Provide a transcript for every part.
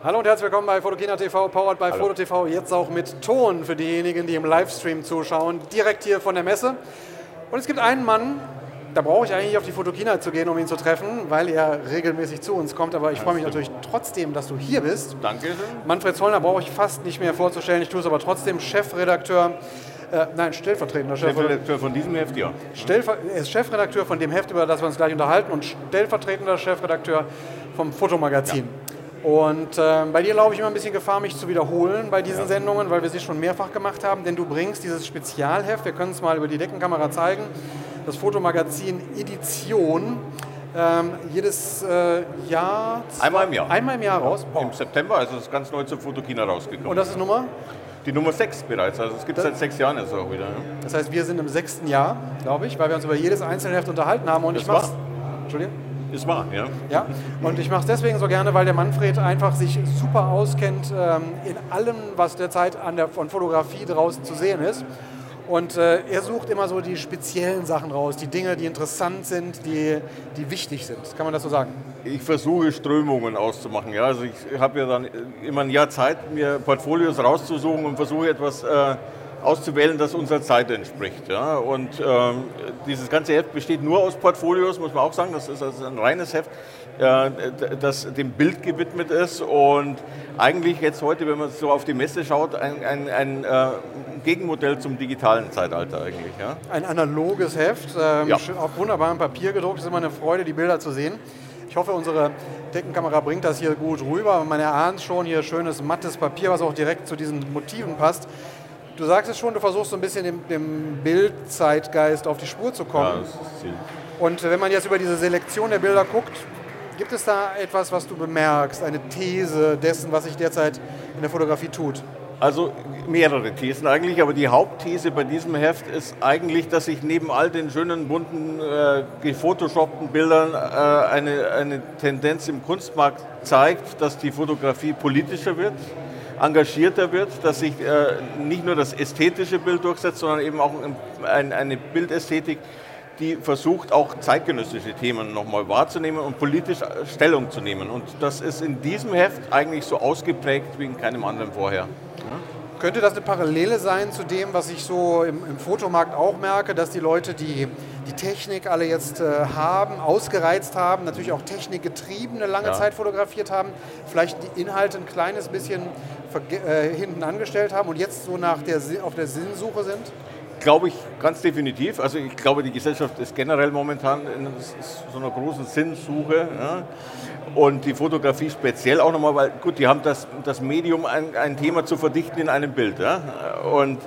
Hallo und herzlich willkommen bei Fotokina TV, powered by Foto TV. Jetzt auch mit Ton für diejenigen, die im Livestream zuschauen, direkt hier von der Messe. Und es gibt einen Mann, da brauche ich eigentlich auf die Fotokina zu gehen, um ihn zu treffen, weil er regelmäßig zu uns kommt. Aber ich freue mich natürlich trotzdem, dass du hier bist. Danke. Manfred Zollner brauche ich fast nicht mehr vorzustellen. Ich tue es aber trotzdem Chefredakteur. Äh, nein, stellvertretender Chefredakteur von diesem Heft, ja. Stellver er ist Chefredakteur von dem Heft, über das wir uns gleich unterhalten, und stellvertretender Chefredakteur vom Fotomagazin. Ja. Und äh, bei dir laufe ich immer ein bisschen Gefahr, mich zu wiederholen bei diesen ja. Sendungen, weil wir sie schon mehrfach gemacht haben, denn du bringst dieses Spezialheft, wir können es mal über die Deckenkamera zeigen, das Fotomagazin Edition. Ähm, jedes äh, Jahr. Einmal im Jahr. Einmal im Jahr raus. Wow. Im September, also das ist ganz neu zur Fotokina rausgekommen. Und das ist Nummer? Die Nummer 6 bereits, also es gibt es seit sechs Jahren jetzt auch wieder. Ja. Das heißt, wir sind im sechsten Jahr, glaube ich, weil wir uns über jedes einzelne Heft unterhalten haben. Und das ich mach's. Entschuldigung? Ist wahr, ja. Ja, und ich mache es deswegen so gerne, weil der Manfred einfach sich super auskennt ähm, in allem, was derzeit an der, von Fotografie draußen zu sehen ist. Und äh, er sucht immer so die speziellen Sachen raus, die Dinge, die interessant sind, die, die wichtig sind. Kann man das so sagen? Ich versuche Strömungen auszumachen. Ja? Also ich habe ja dann immer ein Jahr Zeit, mir Portfolios rauszusuchen und versuche etwas äh, auszuwählen, das unserer Zeit entspricht. Ja? Und ähm, dieses ganze Heft besteht nur aus Portfolios, muss man auch sagen. Das ist also ein reines Heft, äh, das dem Bild gewidmet ist und eigentlich jetzt heute, wenn man so auf die Messe schaut, ein, ein, ein äh, Gegenmodell zum digitalen Zeitalter eigentlich. Ja? Ein analoges Heft, ähm, ja. auf wunderbarem Papier gedruckt. Es ist immer eine Freude, die Bilder zu sehen. Ich hoffe, unsere Deckenkamera bringt das hier gut rüber. Man erahnt schon hier schönes mattes Papier, was auch direkt zu diesen Motiven passt. Du sagst es schon, du versuchst so ein bisschen dem, dem Bildzeitgeist auf die Spur zu kommen. Ja, das ist das Ziel. Und wenn man jetzt über diese Selektion der Bilder guckt, gibt es da etwas, was du bemerkst, eine These dessen, was sich derzeit in der Fotografie tut? Also mehrere Thesen eigentlich, aber die Hauptthese bei diesem Heft ist eigentlich, dass sich neben all den schönen, bunten, äh, gefotoshoppten Bildern äh, eine, eine Tendenz im Kunstmarkt zeigt, dass die Fotografie politischer wird, engagierter wird, dass sich äh, nicht nur das ästhetische Bild durchsetzt, sondern eben auch ein, eine Bildästhetik, die versucht, auch zeitgenössische Themen nochmal wahrzunehmen und politisch Stellung zu nehmen. Und das ist in diesem Heft eigentlich so ausgeprägt wie in keinem anderen vorher. Könnte das eine Parallele sein zu dem, was ich so im, im Fotomarkt auch merke, dass die Leute die, die Technik alle jetzt äh, haben, ausgereizt haben, natürlich auch technikgetriebene lange ja. Zeit fotografiert haben, vielleicht die Inhalte ein kleines bisschen äh, hinten angestellt haben und jetzt so nach der, auf der Sinnsuche sind? Glaube ich ganz definitiv. Also ich glaube, die Gesellschaft ist generell momentan in so einer großen Sinnsuche. Ja. Und die Fotografie speziell auch nochmal, weil gut, die haben das, das Medium, ein, ein Thema zu verdichten in einem Bild. Ja. Und,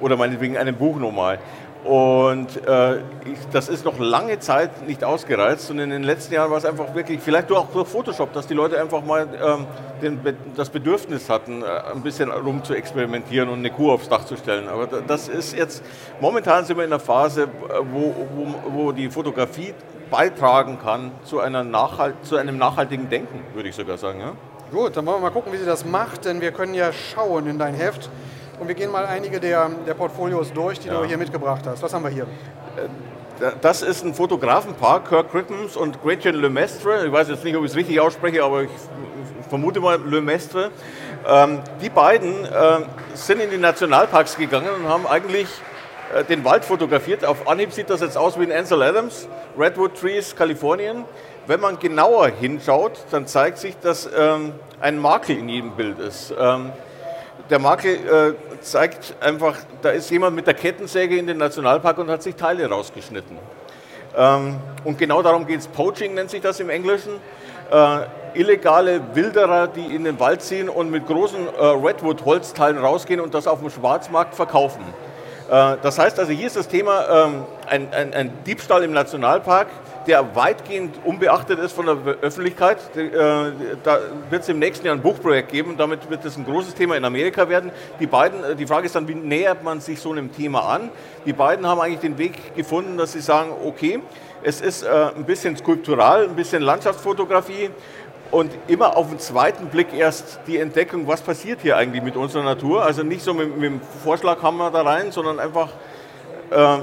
oder meinetwegen einem Buch nochmal. Und äh, ich, das ist noch lange Zeit nicht ausgereizt. Und in den letzten Jahren war es einfach wirklich, vielleicht auch durch Photoshop, dass die Leute einfach mal ähm, den, das Bedürfnis hatten, äh, ein bisschen rum zu experimentieren und eine Kuh aufs Dach zu stellen. Aber das ist jetzt, momentan sind wir in einer Phase, wo, wo, wo die Fotografie beitragen kann zu, einer Nachhalt, zu einem nachhaltigen Denken, würde ich sogar sagen. Ja? Gut, dann wollen wir mal gucken, wie sie das macht, denn wir können ja schauen in dein Heft. Und wir gehen mal einige der, der Portfolios durch, die ja. du hier mitgebracht hast. Was haben wir hier? Äh, das ist ein Fotografenpaar, Kirk Crittens und Gretchen Lemestre. Ich weiß jetzt nicht, ob ich es richtig ausspreche, aber ich vermute mal Lemestre. Ähm, die beiden äh, sind in die Nationalparks gegangen und haben eigentlich äh, den Wald fotografiert. Auf Anhieb sieht das jetzt aus wie in Ansel Adams, Redwood Trees, Kalifornien. Wenn man genauer hinschaut, dann zeigt sich, dass ähm, ein Makel in jedem Bild ist. Ähm, der Makel äh, zeigt einfach, da ist jemand mit der Kettensäge in den Nationalpark und hat sich Teile rausgeschnitten. Ähm, und genau darum geht es. Poaching nennt sich das im Englischen. Äh, illegale Wilderer, die in den Wald ziehen und mit großen äh, Redwood-Holzteilen rausgehen und das auf dem Schwarzmarkt verkaufen. Äh, das heißt also, hier ist das Thema ähm, ein, ein, ein Diebstahl im Nationalpark der weitgehend unbeachtet ist von der Öffentlichkeit. Äh, da wird es im nächsten Jahr ein Buchprojekt geben, damit wird es ein großes Thema in Amerika werden. Die beiden, äh, die Frage ist dann, wie nähert man sich so einem Thema an? Die beiden haben eigentlich den Weg gefunden, dass sie sagen, okay, es ist äh, ein bisschen skulptural, ein bisschen Landschaftsfotografie und immer auf den zweiten Blick erst die Entdeckung, was passiert hier eigentlich mit unserer Natur. Also nicht so mit, mit dem Vorschlaghammer da rein, sondern einfach die,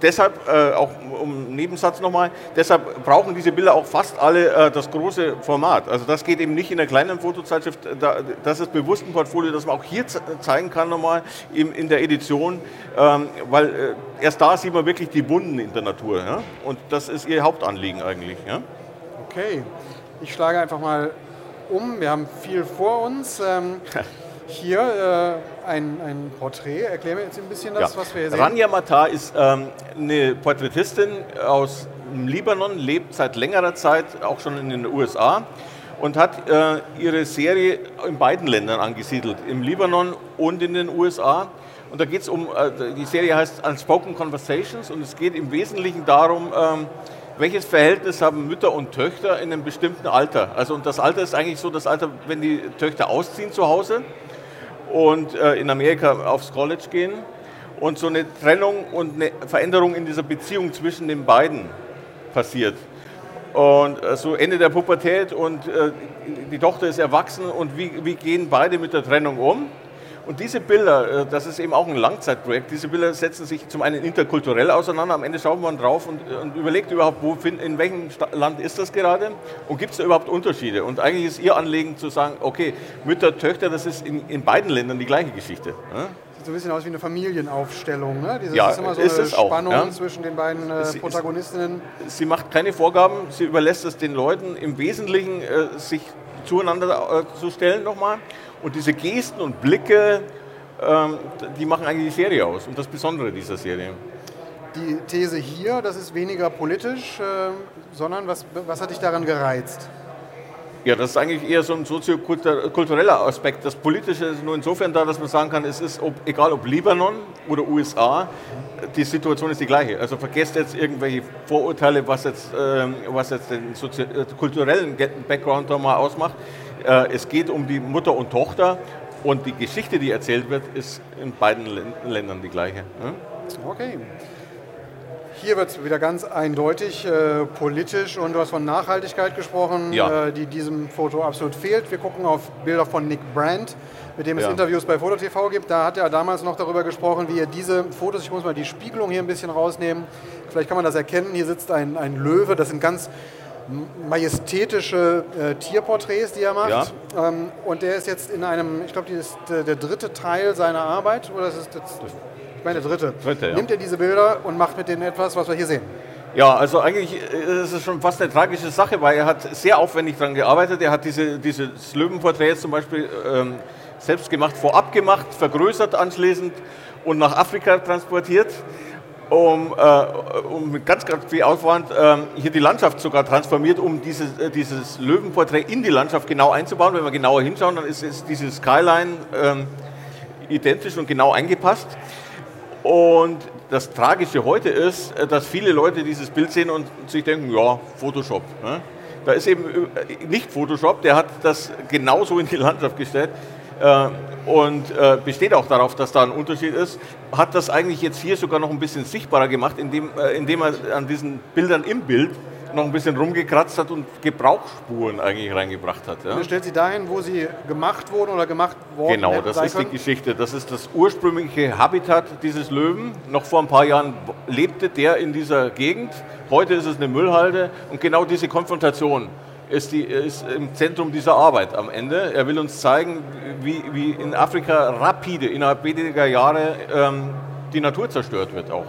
deshalb, äh, auch um Nebensatz nochmal, deshalb brauchen diese Bilder auch fast alle äh, das große Format. Also das geht eben nicht in einer kleinen Fotozeitschrift, da, das ist bewusst ein Portfolio, das man auch hier zeigen kann nochmal in, in der Edition, ähm, weil äh, erst da sieht man wirklich die Wunden in der Natur. Ja? Und das ist ihr Hauptanliegen eigentlich. Ja? Okay, ich schlage einfach mal um. Wir haben viel vor uns. Ähm, hier äh, ein, ein Porträt. Erklär mir jetzt ein bisschen das, ja. was wir hier sehen. Rania Matar ist ähm, eine Porträtistin aus dem Libanon, lebt seit längerer Zeit auch schon in den USA und hat äh, ihre Serie in beiden Ländern angesiedelt, im Libanon und in den USA. Und da geht es um, äh, die Serie heißt Unspoken Conversations und es geht im Wesentlichen darum, ähm, welches Verhältnis haben Mütter und Töchter in einem bestimmten Alter? Also und das Alter ist eigentlich so das Alter, wenn die Töchter ausziehen zu Hause und äh, in Amerika aufs College gehen und so eine Trennung und eine Veränderung in dieser Beziehung zwischen den beiden passiert. Und äh, so Ende der Pubertät und äh, die Tochter ist erwachsen und wie, wie gehen beide mit der Trennung um? Und diese Bilder, äh, das ist eben auch ein Langzeitprojekt, diese Bilder setzen sich zum einen interkulturell auseinander, am Ende schaut man drauf und, und überlegt überhaupt, wo, in welchem Land ist das gerade und gibt es da überhaupt Unterschiede? Und eigentlich ist ihr Anliegen zu sagen, okay, Mütter, Töchter, das ist in, in beiden Ländern die gleiche Geschichte. Ja? Sieht so ein bisschen aus wie eine Familienaufstellung. Ne? Dieses, ja, ist immer so ist eine Spannung auch, ja? zwischen den beiden äh, Protagonistinnen. Sie, sie, macht keine Vorgaben, sie überlässt es den Leuten im Wesentlichen, äh, sich zueinander äh, zu stellen nochmal und diese Gesten und Blicke, ähm, die machen eigentlich die Serie aus und das Besondere dieser Serie. Die These hier, das ist weniger politisch, äh, sondern was, was hat dich daran gereizt? Ja, das ist eigentlich eher so ein soziokultureller Aspekt. Das Politische ist nur insofern da, dass man sagen kann, es ist ob, egal ob Libanon oder USA, die Situation ist die gleiche. Also vergesst jetzt irgendwelche Vorurteile, was jetzt, äh, was jetzt den äh, kulturellen Background da mal ausmacht. Äh, es geht um die Mutter und Tochter und die Geschichte, die erzählt wird, ist in beiden Ländern die gleiche. Okay. Hier wird es wieder ganz eindeutig äh, politisch und du hast von Nachhaltigkeit gesprochen, ja. äh, die diesem Foto absolut fehlt. Wir gucken auf Bilder von Nick Brandt, mit dem es ja. Interviews bei FotoTV gibt. Da hat er damals noch darüber gesprochen, wie er diese Fotos, ich muss mal die Spiegelung hier ein bisschen rausnehmen, vielleicht kann man das erkennen, hier sitzt ein, ein Löwe, das sind ganz majestätische äh, Tierporträts, die er macht. Ja. Ähm, und der ist jetzt in einem, ich glaube, das ist der, der, dritte Teil seiner Arbeit, oder ist das, ich meine der dritte. dritte ja. Nimmt er diese Bilder und macht mit denen etwas, was wir hier sehen. Ja, also eigentlich äh, ist es schon fast eine tragische Sache, weil er hat sehr aufwendig daran gearbeitet. Er hat diese, dieses Löwenporträt zum Beispiel ähm, selbst gemacht, vorab gemacht, vergrößert anschließend und nach Afrika transportiert um, äh, um mit ganz, ganz viel Aufwand äh, hier die Landschaft sogar transformiert, um dieses, äh, dieses Löwenporträt in die Landschaft genau einzubauen. Wenn wir genauer hinschauen, dann ist, ist diese Skyline ähm, identisch und genau eingepasst. Und das Tragische heute ist, äh, dass viele Leute dieses Bild sehen und sich denken, ja, Photoshop. Ne? Da ist eben äh, nicht Photoshop, der hat das genauso in die Landschaft gestellt. Äh, und äh, besteht auch darauf, dass da ein Unterschied ist, hat das eigentlich jetzt hier sogar noch ein bisschen sichtbarer gemacht, indem, äh, indem er an diesen Bildern im Bild noch ein bisschen rumgekratzt hat und Gebrauchsspuren eigentlich reingebracht hat. Ja. Und stellt sie dahin, wo sie gemacht wurden oder gemacht worden Genau, das ist können? die Geschichte. Das ist das ursprüngliche Habitat dieses Löwen. Noch vor ein paar Jahren lebte der in dieser Gegend. Heute ist es eine Müllhalde und genau diese Konfrontation ist, die, ist im Zentrum dieser Arbeit am Ende. Er will uns zeigen, wie, wie in Afrika rapide, innerhalb weniger Jahre ähm, die Natur zerstört wird auch.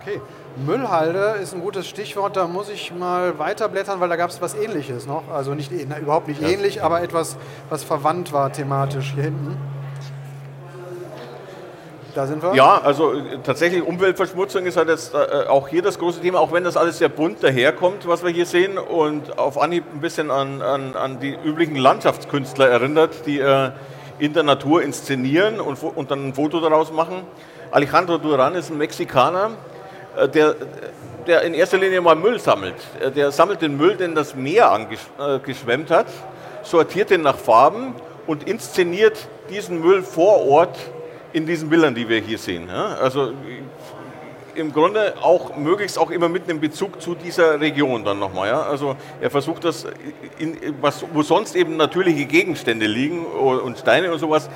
Okay. Müllhalde ist ein gutes Stichwort, da muss ich mal weiterblättern, weil da gab es was ähnliches noch. Also nicht, na, überhaupt nicht ja. ähnlich, aber etwas, was verwandt war thematisch hier hinten. Da sind wir. Ja, also äh, tatsächlich Umweltverschmutzung ist halt jetzt äh, auch hier das große Thema, auch wenn das alles sehr bunt daherkommt, was wir hier sehen und auf Anhieb ein bisschen an, an, an die üblichen Landschaftskünstler erinnert, die äh, in der Natur inszenieren und, und dann ein Foto daraus machen. Alejandro Duran ist ein Mexikaner, äh, der, der in erster Linie mal Müll sammelt. Der sammelt den Müll, den das Meer angeschwemmt hat, sortiert den nach Farben und inszeniert diesen Müll vor Ort in diesen Bildern, die wir hier sehen. Also im Grunde auch möglichst auch immer mit einem Bezug zu dieser Region dann nochmal. Ja? Also er versucht das, in, was, wo sonst eben natürliche Gegenstände liegen und Steine und sowas,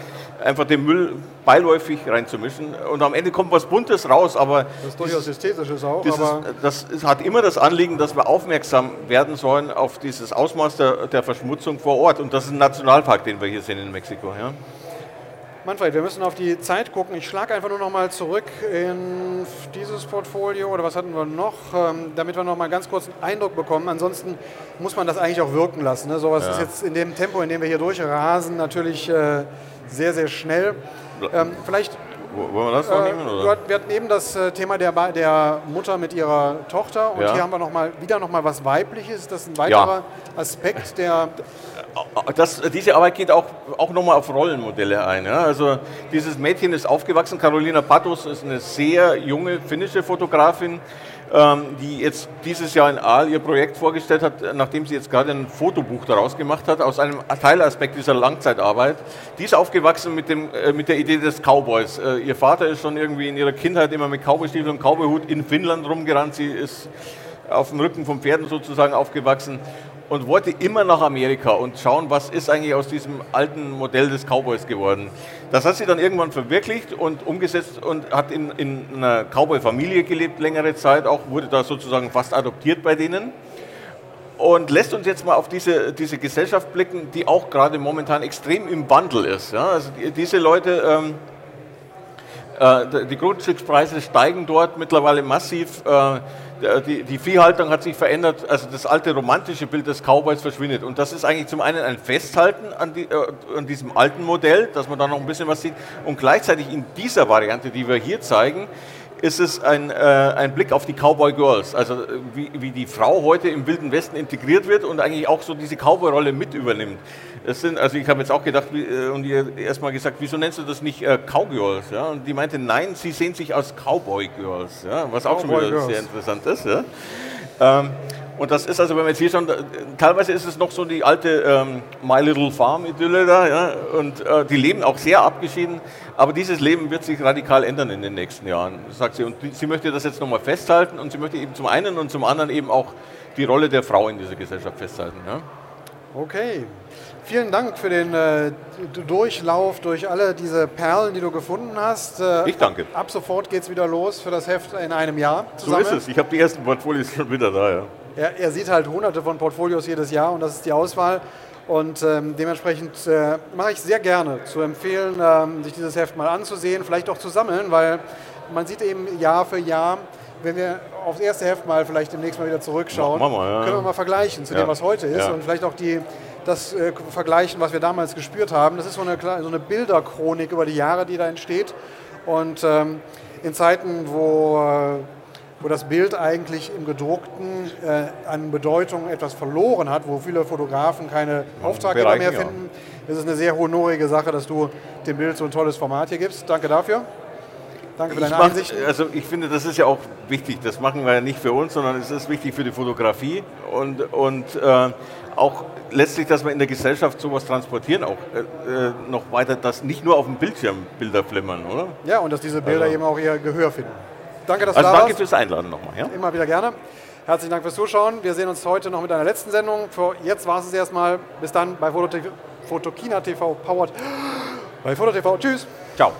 einfach den Müll beiläufig reinzumischen. Und am Ende kommt was Buntes raus, aber. Das ist durchaus ästhetisches auch. Das ist, hat immer das Anliegen, dass wir aufmerksam werden sollen auf dieses Ausmaß der, der Verschmutzung vor Ort. Und das ist ein Nationalpark, den wir hier sehen in Mexiko. Ja. Manfred, wir müssen auf die Zeit gucken. Ich schlage einfach nur noch mal zurück in dieses Portfolio oder was hatten wir noch, ähm, damit wir noch mal ganz kurz einen Eindruck bekommen. Ansonsten muss man das eigentlich auch wirken lassen. Ne? Sowas ja. ist jetzt in dem Tempo, in dem wir hier durchrasen, natürlich äh, sehr, sehr schnell. Ähm, vielleicht wollen wir das noch äh, nehmen? Oder? Wir hatten eben das äh, Thema der, der Mutter mit ihrer Tochter und ja. hier haben wir noch mal, wieder noch mal was Weibliches. Das ist ein weiterer ja. Aspekt, der das, diese Arbeit geht auch, auch nochmal auf Rollenmodelle ein. Ja? Also dieses Mädchen ist aufgewachsen, Carolina Patos ist eine sehr junge finnische Fotografin, ähm, die jetzt dieses Jahr in Aal ihr Projekt vorgestellt hat, nachdem sie jetzt gerade ein Fotobuch daraus gemacht hat, aus einem Teilaspekt dieser Langzeitarbeit. Die ist aufgewachsen mit, dem, äh, mit der Idee des Cowboys. Äh, ihr Vater ist schon irgendwie in ihrer Kindheit immer mit Cowboystiefeln und Cowboyhut in Finnland rumgerannt. Sie ist auf dem Rücken von Pferden sozusagen aufgewachsen und wollte immer nach Amerika und schauen, was ist eigentlich aus diesem alten Modell des Cowboys geworden. Das hat sie dann irgendwann verwirklicht und umgesetzt und hat in, in einer Cowboy-Familie gelebt, längere Zeit auch, wurde da sozusagen fast adoptiert bei denen und lässt uns jetzt mal auf diese, diese Gesellschaft blicken, die auch gerade momentan extrem im Wandel ist. Ja? Also die, diese Leute, ähm, äh, die Grundstückspreise steigen dort mittlerweile massiv. Äh, die, Viehhaltung hat sich verändert, also das alte romantische Bild des Cowboys verschwindet. Und das ist eigentlich zum einen ein Festhalten an, die, äh, an diesem alten Modell, dass man da noch ein bisschen was sieht. Und gleichzeitig in dieser Variante, die wir hier zeigen, ist es ein, äh, ein Blick auf die Cowboy Girls, also äh, wie, wie die Frau heute im Wilden Westen integriert wird und eigentlich auch so diese Cowboy-Rolle mit übernimmt. Das sind, also ich habe jetzt auch gedacht wie, äh, und ihr erstmal gesagt, wieso nennst du das nicht äh, Cowgirls? Ja? Und die meinte, nein, sie sehen sich als Cowboy Girls, ja? was auch Cowboy schon wieder Girls. sehr interessant ist. Ja? Ähm, und das ist also, wenn man jetzt hier schon, teilweise ist es noch so die alte ähm, My Little Farm-Idylle da, ja, und äh, die leben auch sehr abgeschieden, aber dieses Leben wird sich radikal ändern in den nächsten Jahren, sagt sie. Und die, sie möchte das jetzt nochmal festhalten und sie möchte eben zum einen und zum anderen eben auch die Rolle der Frau in dieser Gesellschaft festhalten. Ja. Okay. Vielen Dank für den äh, Durchlauf durch alle diese Perlen, die du gefunden hast. Äh, ich danke. Ab sofort geht es wieder los für das Heft in einem Jahr. Zusammen. So ist es. Ich habe die ersten Portfolios schon wieder da. Ja. Er, er, sieht halt hunderte von Portfolios jedes Jahr und das ist die Auswahl. Und ähm, dementsprechend äh, mache ich sehr gerne zu empfehlen, ähm, sich dieses Heft mal anzusehen, vielleicht auch zu sammeln, weil man sieht eben Jahr für Jahr, wenn wir aufs erste Heft mal vielleicht demnächst mal wieder zurückschauen, mal, ja. können wir mal vergleichen zu ja. dem, was heute ist ja. und vielleicht auch die, das äh, vergleichen, was wir damals gespürt haben. Das ist so eine, so eine Bilderchronik über die Jahre, die da entsteht. Und ähm, in Zeiten, wo äh, wo das Bild eigentlich im gedruckten äh, an Bedeutung etwas verloren hat, wo viele Fotografen keine Auftraggeber mehr finden. Es ist eine sehr honorige Sache, dass du dem Bild so ein tolles Format hier gibst. Danke dafür. Danke für deine mach, Einsichten. Also ich finde, das ist ja auch wichtig. Das machen wir ja nicht für uns, sondern es ist wichtig für die Fotografie und, und äh, auch letztlich, dass wir in der Gesellschaft sowas transportieren, auch äh, äh noch weiter, dass nicht nur auf dem Bildschirm Bilder flimmern, oder? Ja, und dass diese Bilder also. eben auch ihr Gehör finden. Danke, dass also du da danke warst. fürs Einladen nochmal. Ja? Immer wieder gerne. Herzlichen Dank fürs Zuschauen. Wir sehen uns heute noch mit einer letzten Sendung. Für jetzt war es erstmal. Bis dann bei Fotokina TV powered bei Foto TV. Tschüss. Ciao.